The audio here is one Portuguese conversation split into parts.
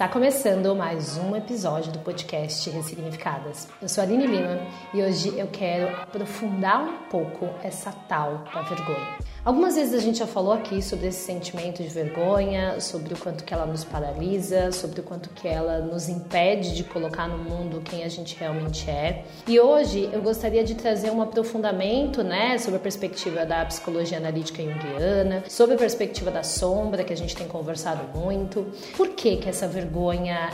Está começando mais um episódio do podcast Ressignificadas. Eu sou a Aline Lima e hoje eu quero aprofundar um pouco essa tal da vergonha. Algumas vezes a gente já falou aqui sobre esse sentimento de vergonha, sobre o quanto que ela nos paralisa, sobre o quanto que ela nos impede de colocar no mundo quem a gente realmente é. E hoje eu gostaria de trazer um aprofundamento, né, sobre a perspectiva da psicologia analítica junguiana, sobre a perspectiva da sombra que a gente tem conversado muito. Por que que essa vergonha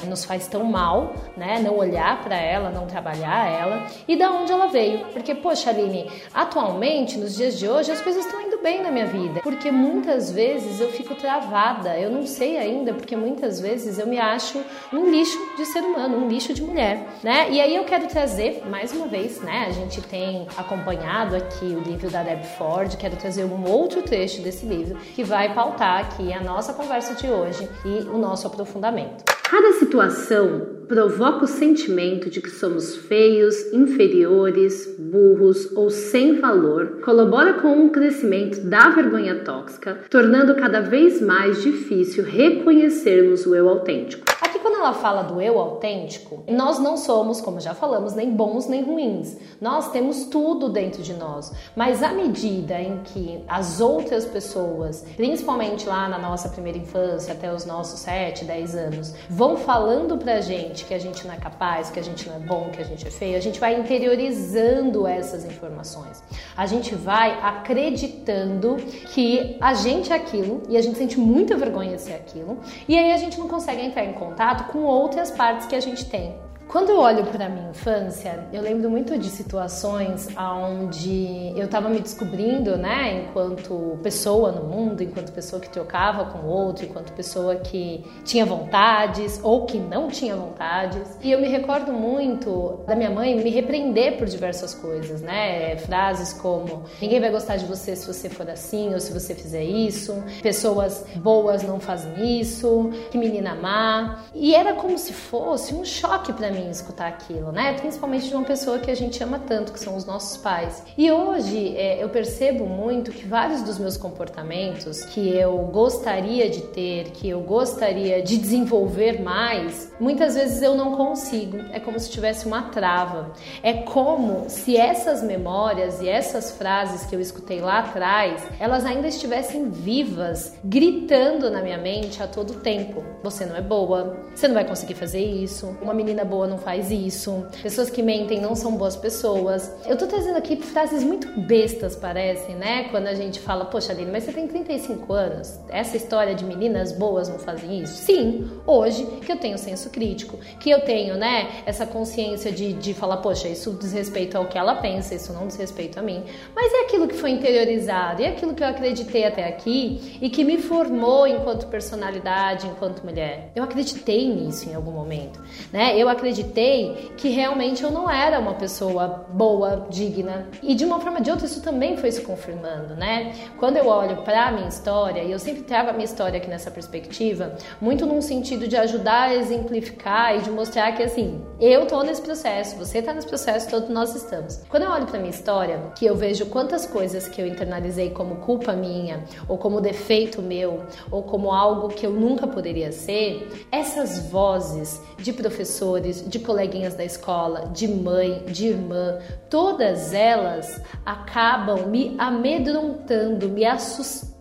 nos faz tão mal, né? Não olhar para ela, não trabalhar ela e da onde ela veio? Porque poxa, Aline, atualmente nos dias de hoje as coisas estão indo bem na minha vida, porque muitas vezes eu fico travada, eu não sei ainda, porque muitas vezes eu me acho um lixo de ser humano, um lixo de mulher, né? E aí eu quero trazer, mais uma vez, né? A gente tem acompanhado aqui o livro da Deb Ford, quero trazer um outro trecho desse livro que vai pautar aqui a nossa conversa de hoje e o nosso aprofundamento. Cada situação provoca o sentimento de que somos feios, inferiores, burros ou sem valor, colabora com o crescimento da vergonha tóxica, tornando cada vez mais difícil reconhecermos o eu autêntico. Ela fala do eu autêntico, nós não somos, como já falamos, nem bons nem ruins. Nós temos tudo dentro de nós. Mas à medida em que as outras pessoas, principalmente lá na nossa primeira infância, até os nossos 7, 10 anos, vão falando pra gente que a gente não é capaz, que a gente não é bom, que a gente é feio, a gente vai interiorizando essas informações. A gente vai acreditando que a gente é aquilo e a gente sente muita vergonha de ser aquilo, e aí a gente não consegue entrar em contato com outras partes que a gente tem. Quando eu olho para minha infância, eu lembro muito de situações onde eu estava me descobrindo, né, enquanto pessoa no mundo, enquanto pessoa que trocava com o outro, enquanto pessoa que tinha vontades ou que não tinha vontades. E eu me recordo muito da minha mãe me repreender por diversas coisas, né, frases como ninguém vai gostar de você se você for assim ou se você fizer isso, pessoas boas não fazem isso, que menina má. E era como se fosse um choque para mim escutar aquilo, né? Principalmente de uma pessoa que a gente ama tanto, que são os nossos pais. E hoje é, eu percebo muito que vários dos meus comportamentos que eu gostaria de ter, que eu gostaria de desenvolver mais, muitas vezes eu não consigo. É como se tivesse uma trava. É como se essas memórias e essas frases que eu escutei lá atrás, elas ainda estivessem vivas, gritando na minha mente a todo tempo. Você não é boa, você não vai conseguir fazer isso, uma menina boa não faz isso, pessoas que mentem não são boas pessoas. Eu tô trazendo aqui frases muito bestas, parecem, né? Quando a gente fala, poxa, Aline, mas você tem 35 anos, essa história de meninas boas não fazem isso? Sim, hoje que eu tenho senso crítico, que eu tenho, né, essa consciência de, de falar, poxa, isso diz respeito ao que ela pensa, isso não diz respeito a mim. Mas é aquilo que foi interiorizado, é aquilo que eu acreditei até aqui e que me formou enquanto personalidade, enquanto mulher. Eu acreditei nisso em algum momento, né? Eu acreditei que realmente eu não era uma pessoa boa, digna. E de uma forma ou de outra isso também foi se confirmando, né? Quando eu olho para a minha história, e eu sempre trago a minha história aqui nessa perspectiva, muito num sentido de ajudar a exemplificar e de mostrar que assim, eu tô nesse processo, você tá nesse processo, todos nós estamos. Quando eu olho para minha história, que eu vejo quantas coisas que eu internalizei como culpa minha, ou como defeito meu, ou como algo que eu nunca poderia ser, essas vozes de professores, de coleguinhas da escola, de mãe, de irmã, todas elas acabam me amedrontando, me assustando,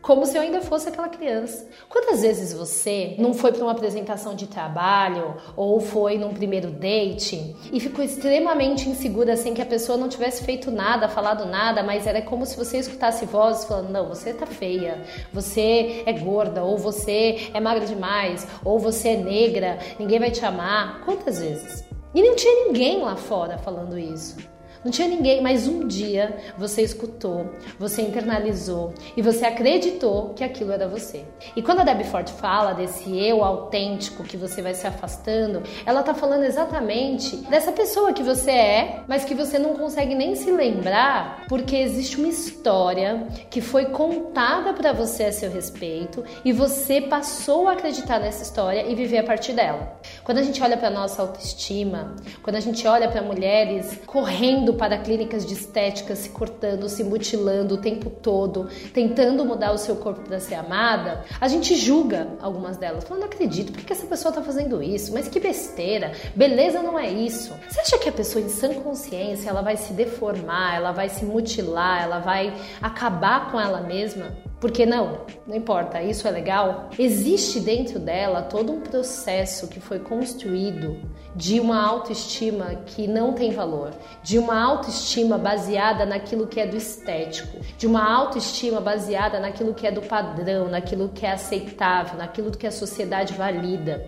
como se eu ainda fosse aquela criança. Quantas vezes você não foi para uma apresentação de trabalho ou foi num primeiro date e ficou extremamente insegura sem que a pessoa não tivesse feito nada, falado nada, mas era como se você escutasse vozes falando: "Não, você tá feia, você é gorda, ou você é magra demais, ou você é negra, ninguém vai te amar". Quantas vezes? E não tinha ninguém lá fora falando isso. Não tinha ninguém, mas um dia você escutou, você internalizou e você acreditou que aquilo era você. E quando a Debbie Ford fala desse eu autêntico que você vai se afastando, ela tá falando exatamente dessa pessoa que você é, mas que você não consegue nem se lembrar porque existe uma história que foi contada para você a seu respeito e você passou a acreditar nessa história e viver a partir dela. Quando a gente olha para nossa autoestima, quando a gente olha para mulheres correndo para clínicas de estética, se cortando, se mutilando o tempo todo, tentando mudar o seu corpo para ser amada, a gente julga algumas delas, falando: não acredito, por que essa pessoa está fazendo isso? Mas que besteira, beleza não é isso. Você acha que a pessoa em sã consciência ela vai se deformar, ela vai se mutilar, ela vai acabar com ela mesma? Porque não, não importa, isso é legal. Existe dentro dela todo um processo que foi construído de uma autoestima que não tem valor, de uma autoestima baseada naquilo que é do estético, de uma autoestima baseada naquilo que é do padrão, naquilo que é aceitável, naquilo que a sociedade valida.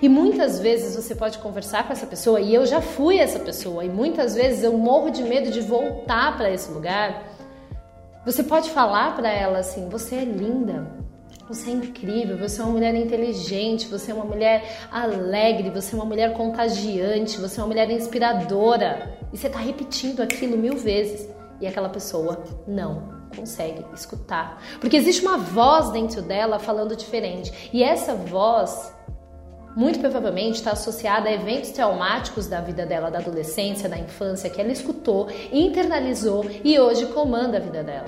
E muitas vezes você pode conversar com essa pessoa, e eu já fui essa pessoa, e muitas vezes eu morro de medo de voltar para esse lugar você pode falar para ela assim: você é linda, você é incrível, você é uma mulher inteligente, você é uma mulher alegre, você é uma mulher contagiante, você é uma mulher inspiradora. E você está repetindo aquilo mil vezes e aquela pessoa não consegue escutar. Porque existe uma voz dentro dela falando diferente. E essa voz muito provavelmente está associada a eventos traumáticos da vida dela, da adolescência, da infância, que ela escutou, internalizou e hoje comanda a vida dela.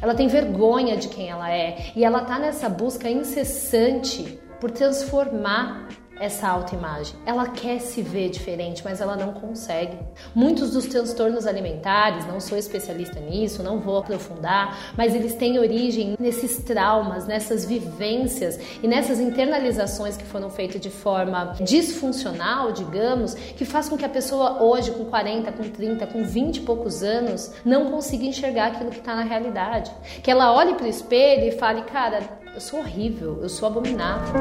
Ela tem vergonha de quem ela é e ela está nessa busca incessante por transformar essa autoimagem. Ela quer se ver diferente, mas ela não consegue. Muitos dos transtornos alimentares, não sou especialista nisso, não vou aprofundar, mas eles têm origem nesses traumas, nessas vivências e nessas internalizações que foram feitas de forma disfuncional, digamos, que faz com que a pessoa hoje, com 40, com 30, com 20 e poucos anos, não consiga enxergar aquilo que está na realidade. Que ela olhe para o espelho e fale, cara, eu sou horrível, eu sou abominável.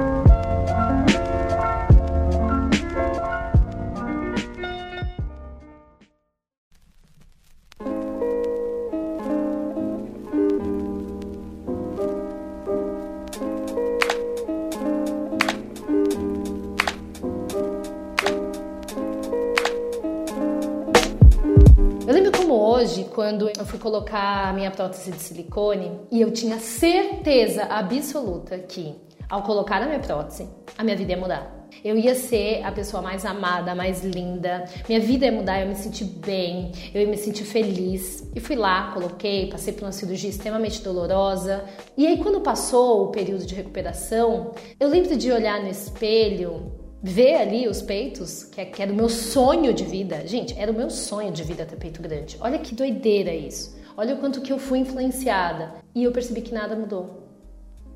Quando eu fui colocar a minha prótese de silicone, e eu tinha certeza absoluta que, ao colocar a minha prótese, a minha vida ia mudar. Eu ia ser a pessoa mais amada, mais linda. Minha vida ia mudar, eu ia me sentir bem, eu ia me sentir feliz. E fui lá, coloquei, passei por uma cirurgia extremamente dolorosa. E aí, quando passou o período de recuperação, eu lembro de olhar no espelho ver ali os peitos, que, é, que era o meu sonho de vida. Gente, era o meu sonho de vida ter peito grande. Olha que doideira isso. Olha o quanto que eu fui influenciada. E eu percebi que nada mudou.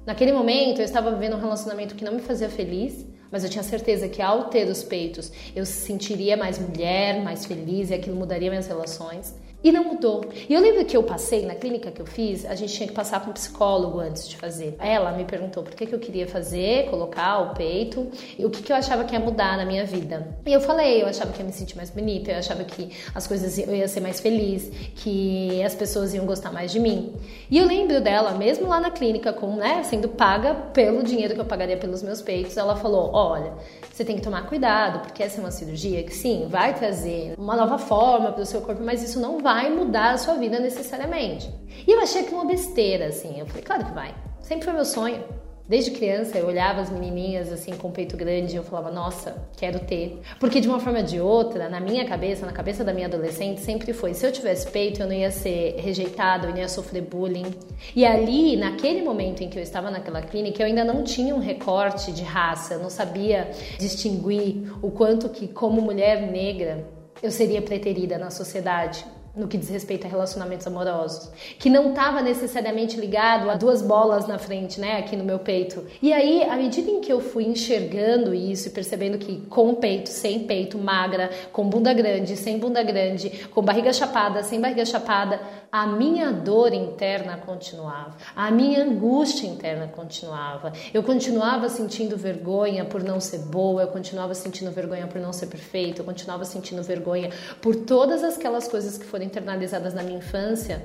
Naquele momento, eu estava vivendo um relacionamento que não me fazia feliz, mas eu tinha certeza que ao ter os peitos, eu se sentiria mais mulher, mais feliz e aquilo mudaria minhas relações. E não mudou. E eu lembro que eu passei, na clínica que eu fiz, a gente tinha que passar com um psicólogo antes de fazer. Ela me perguntou por que, que eu queria fazer, colocar o peito, e o que, que eu achava que ia mudar na minha vida. E eu falei, eu achava que ia me sentir mais bonita, eu achava que as coisas eu ia ser mais feliz, que as pessoas iam gostar mais de mim. E eu lembro dela, mesmo lá na clínica, com, né, sendo paga pelo dinheiro que eu pagaria pelos meus peitos, ela falou: olha, você tem que tomar cuidado, porque essa é uma cirurgia que sim, vai trazer uma nova forma para o seu corpo, mas isso não vai mudar a sua vida necessariamente. E eu achei que uma besteira, assim. Eu falei, claro que vai. Sempre foi meu sonho. Desde criança eu olhava as menininhas assim com o peito grande e eu falava, nossa, quero ter. Porque de uma forma ou de outra, na minha cabeça, na cabeça da minha adolescente, sempre foi: se eu tivesse peito, eu não ia ser rejeitada, eu não ia sofrer bullying. E ali, naquele momento em que eu estava naquela clínica, eu ainda não tinha um recorte de raça, eu não sabia distinguir o quanto que, como mulher negra, eu seria preterida na sociedade no que diz respeito a relacionamentos amorosos, que não estava necessariamente ligado a duas bolas na frente, né, aqui no meu peito. E aí, à medida em que eu fui enxergando isso e percebendo que com peito, sem peito, magra, com bunda grande, sem bunda grande, com barriga chapada, sem barriga chapada, a minha dor interna continuava, a minha angústia interna continuava. Eu continuava sentindo vergonha por não ser boa, eu continuava sentindo vergonha por não ser perfeita, eu continuava sentindo vergonha por todas aquelas coisas que foram internalizadas na minha infância,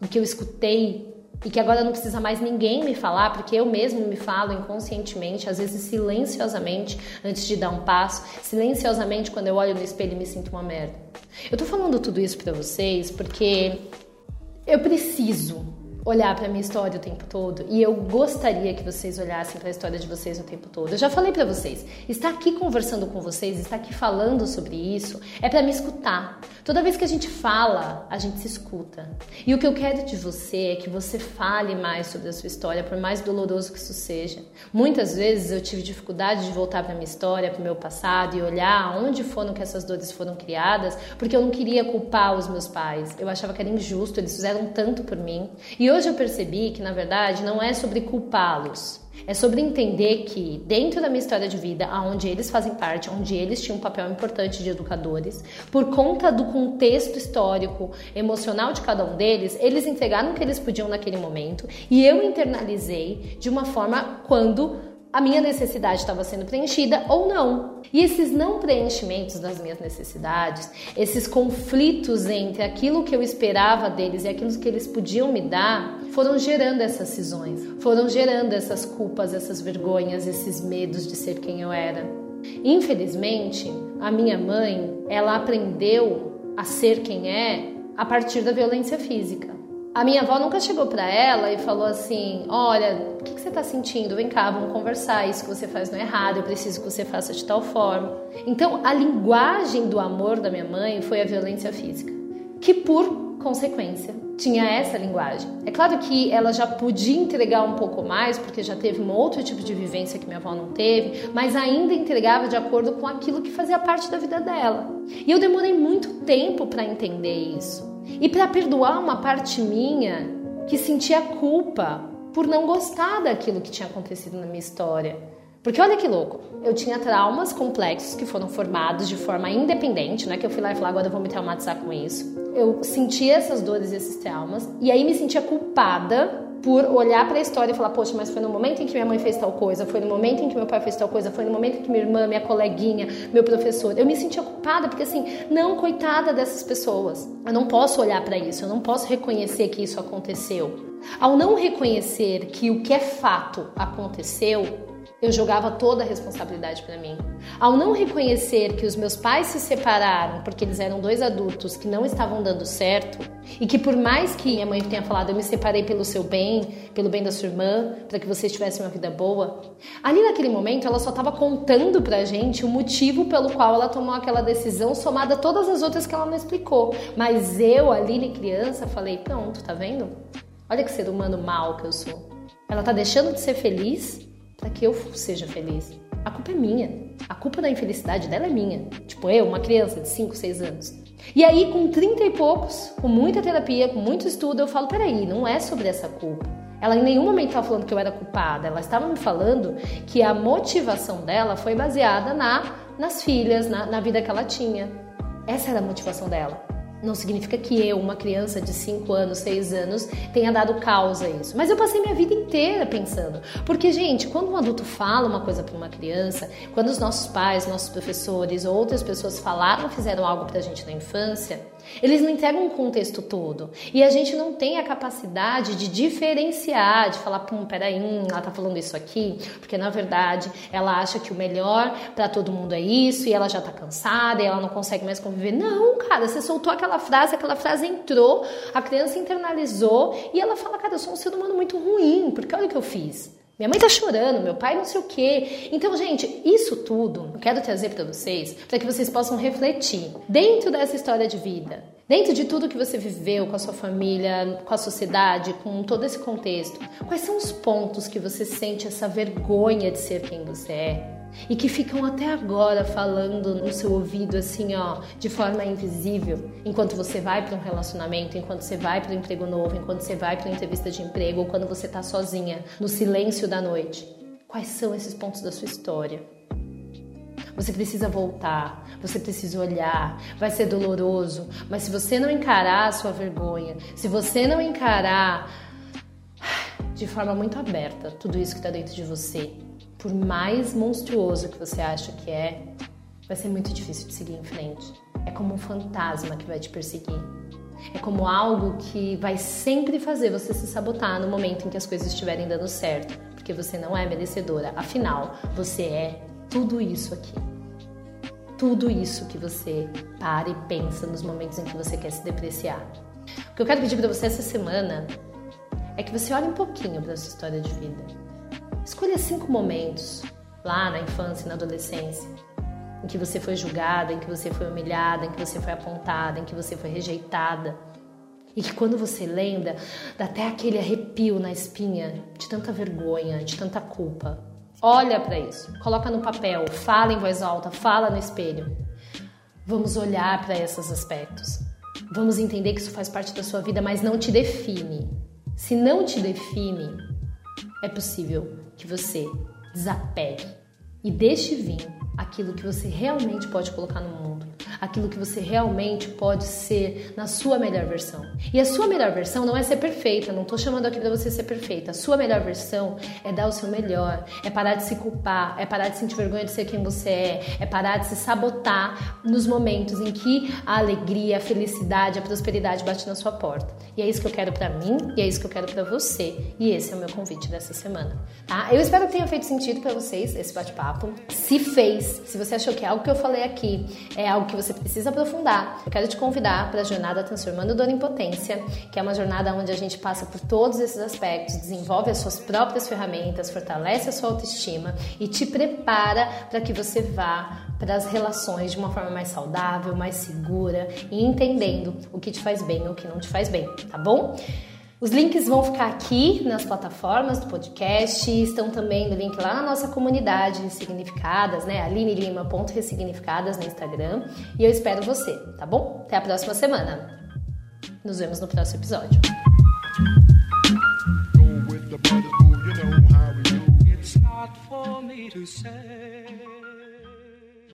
e que eu escutei e que agora não precisa mais ninguém me falar, porque eu mesmo me falo inconscientemente, às vezes silenciosamente, antes de dar um passo, silenciosamente quando eu olho no espelho e me sinto uma merda. Eu tô falando tudo isso para vocês porque eu preciso olhar para minha história o tempo todo e eu gostaria que vocês olhassem para a história de vocês o tempo todo. Eu já falei para vocês, estar aqui conversando com vocês, estar aqui falando sobre isso é para me escutar. Toda vez que a gente fala, a gente se escuta. E o que eu quero de você é que você fale mais sobre a sua história, por mais doloroso que isso seja. Muitas vezes eu tive dificuldade de voltar para minha história, para o meu passado e olhar onde foram que essas dores foram criadas, porque eu não queria culpar os meus pais. Eu achava que era injusto, eles fizeram tanto por mim. E hoje eu percebi que, na verdade, não é sobre culpá-los. É sobre entender que, dentro da minha história de vida, aonde eles fazem parte, onde eles tinham um papel importante de educadores, por conta do contexto histórico, emocional de cada um deles, eles entregaram o que eles podiam naquele momento e eu internalizei de uma forma quando a minha necessidade estava sendo preenchida ou não. E esses não preenchimentos das minhas necessidades, esses conflitos entre aquilo que eu esperava deles e aquilo que eles podiam me dar, foram gerando essas cisões, foram gerando essas culpas, essas vergonhas, esses medos de ser quem eu era. Infelizmente, a minha mãe, ela aprendeu a ser quem é a partir da violência física. A minha avó nunca chegou para ela e falou assim: Olha, o que, que você está sentindo? Vem cá, vamos conversar. Isso que você faz não é errado, eu preciso que você faça de tal forma. Então, a linguagem do amor da minha mãe foi a violência física, que por consequência tinha essa linguagem. É claro que ela já podia entregar um pouco mais, porque já teve um outro tipo de vivência que minha avó não teve, mas ainda entregava de acordo com aquilo que fazia parte da vida dela. E eu demorei muito tempo para entender isso e para perdoar uma parte minha que sentia culpa por não gostar daquilo que tinha acontecido na minha história. Porque olha que louco, eu tinha traumas complexos que foram formados de forma independente, não é que eu fui lá e falei, agora eu vou me traumatizar com isso. Eu sentia essas dores e esses traumas, e aí me sentia culpada por olhar para a história e falar, poxa, mas foi no momento em que minha mãe fez tal coisa, foi no momento em que meu pai fez tal coisa, foi no momento em que minha irmã, minha coleguinha, meu professor. Eu me sentia culpada porque assim, não coitada dessas pessoas. Eu não posso olhar para isso, eu não posso reconhecer que isso aconteceu. Ao não reconhecer que o que é fato aconteceu, eu jogava toda a responsabilidade para mim. Ao não reconhecer que os meus pais se separaram porque eles eram dois adultos que não estavam dando certo e que por mais que minha mãe tenha falado eu me separei pelo seu bem, pelo bem da sua irmã, para que vocês tivessem uma vida boa, ali naquele momento ela só estava contando pra gente o motivo pelo qual ela tomou aquela decisão somada a todas as outras que ela não explicou. Mas eu, ali criança, falei, pronto, tá vendo? Olha que ser humano mal que eu sou. Ela tá deixando de ser feliz para que eu seja feliz. A culpa é minha. A culpa da infelicidade dela é minha. Tipo, eu, uma criança de 5, 6 anos. E aí, com 30 e poucos, com muita terapia, com muito estudo, eu falo: peraí, não é sobre essa culpa. Ela em nenhum momento estava falando que eu era culpada, ela estava me falando que a motivação dela foi baseada na, nas filhas, na, na vida que ela tinha. Essa era a motivação dela. Não significa que eu, uma criança de 5 anos, 6 anos, tenha dado causa a isso. Mas eu passei minha vida inteira pensando. Porque, gente, quando um adulto fala uma coisa para uma criança, quando os nossos pais, nossos professores ou outras pessoas falaram, fizeram algo para a gente na infância, eles não entregam um contexto todo. E a gente não tem a capacidade de diferenciar, de falar, pum, peraí, hum, ela tá falando isso aqui, porque na verdade ela acha que o melhor para todo mundo é isso e ela já tá cansada e ela não consegue mais conviver. Não, cara, você soltou aquela frase, aquela frase entrou, a criança internalizou e ela fala, cara, eu sou um ser humano muito ruim, porque olha o que eu fiz. Minha mãe tá chorando, meu pai não sei o quê. Então, gente, isso tudo eu quero trazer para vocês, para que vocês possam refletir dentro dessa história de vida, dentro de tudo que você viveu com a sua família, com a sociedade, com todo esse contexto. Quais são os pontos que você sente essa vergonha de ser quem você é? E que ficam até agora falando no seu ouvido assim, ó, de forma invisível, enquanto você vai para um relacionamento, enquanto você vai para um emprego novo, enquanto você vai para uma entrevista de emprego ou quando você está sozinha, no silêncio da noite. Quais são esses pontos da sua história? Você precisa voltar, você precisa olhar, vai ser doloroso, mas se você não encarar a sua vergonha, se você não encarar de forma muito aberta tudo isso que está dentro de você, por mais monstruoso que você acha que é, vai ser muito difícil de seguir em frente. É como um fantasma que vai te perseguir. É como algo que vai sempre fazer você se sabotar no momento em que as coisas estiverem dando certo, porque você não é merecedora. Afinal, você é tudo isso aqui. Tudo isso que você para e pensa nos momentos em que você quer se depreciar. O que eu quero pedir para você essa semana é que você olhe um pouquinho para sua história de vida Escolha cinco momentos lá na infância e na adolescência em que você foi julgada, em que você foi humilhada, em que você foi apontada, em que você foi rejeitada. E que quando você lembra, dá até aquele arrepio na espinha de tanta vergonha, de tanta culpa. Olha para isso, coloca no papel, fala em voz alta, fala no espelho. Vamos olhar para esses aspectos. Vamos entender que isso faz parte da sua vida, mas não te define. Se não te define, é possível que você desapegue e deixe vir aquilo que você realmente pode colocar no mundo aquilo que você realmente pode ser na sua melhor versão. E a sua melhor versão não é ser perfeita, não estou chamando aqui para você ser perfeita. A sua melhor versão é dar o seu melhor, é parar de se culpar, é parar de sentir vergonha de ser quem você é, é parar de se sabotar nos momentos em que a alegria, a felicidade, a prosperidade bate na sua porta. E é isso que eu quero para mim e é isso que eu quero para você. E esse é o meu convite dessa semana, tá? Eu espero que tenha feito sentido para vocês esse bate-papo. Se fez, se você achou que algo que eu falei aqui é algo que você você precisa aprofundar, quero te convidar para a jornada Transformando Dor em Potência, que é uma jornada onde a gente passa por todos esses aspectos, desenvolve as suas próprias ferramentas, fortalece a sua autoestima e te prepara para que você vá para as relações de uma forma mais saudável, mais segura e entendendo o que te faz bem e o que não te faz bem, tá bom? Os links vão ficar aqui nas plataformas do podcast, estão também no link lá na nossa comunidade Ressignificadas, né? alinelima.ressignificadas no Instagram. E eu espero você, tá bom? Até a próxima semana. Nos vemos no próximo episódio. It's not for me to say.